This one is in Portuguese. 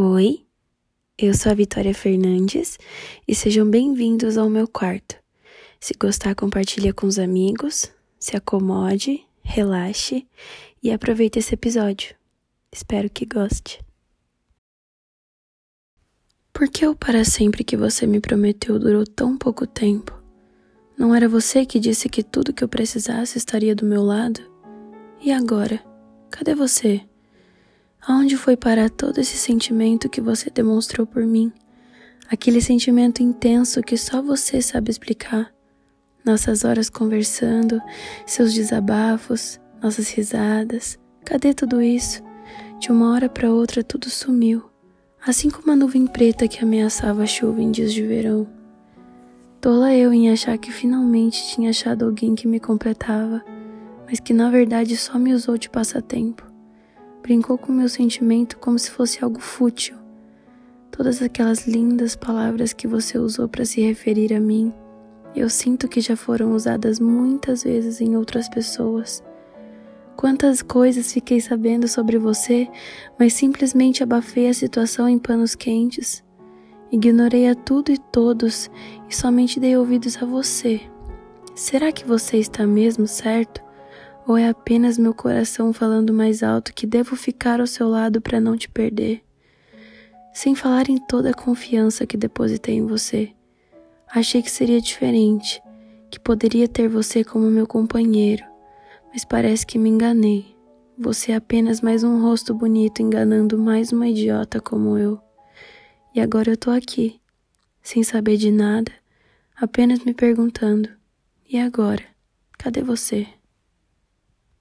Oi, eu sou a Vitória Fernandes e sejam bem-vindos ao meu quarto. Se gostar, compartilha com os amigos, se acomode, relaxe e aproveite esse episódio. Espero que goste. Por que o para sempre que você me prometeu durou tão pouco tempo? Não era você que disse que tudo que eu precisasse estaria do meu lado? E agora? Cadê você? Aonde foi parar todo esse sentimento que você demonstrou por mim? Aquele sentimento intenso que só você sabe explicar. Nossas horas conversando, seus desabafos, nossas risadas. Cadê tudo isso? De uma hora para outra tudo sumiu, assim como a nuvem preta que ameaçava a chuva em dias de verão. Tola eu em achar que finalmente tinha achado alguém que me completava, mas que na verdade só me usou de passatempo brincou com meu sentimento como se fosse algo fútil. Todas aquelas lindas palavras que você usou para se referir a mim, eu sinto que já foram usadas muitas vezes em outras pessoas. Quantas coisas fiquei sabendo sobre você, mas simplesmente abafei a situação em panos quentes. Ignorei a tudo e todos e somente dei ouvidos a você. Será que você está mesmo certo? Ou é apenas meu coração falando mais alto que devo ficar ao seu lado para não te perder? Sem falar em toda a confiança que depositei em você. Achei que seria diferente, que poderia ter você como meu companheiro, mas parece que me enganei. Você é apenas mais um rosto bonito enganando mais uma idiota como eu. E agora eu tô aqui, sem saber de nada, apenas me perguntando: e agora? Cadê você?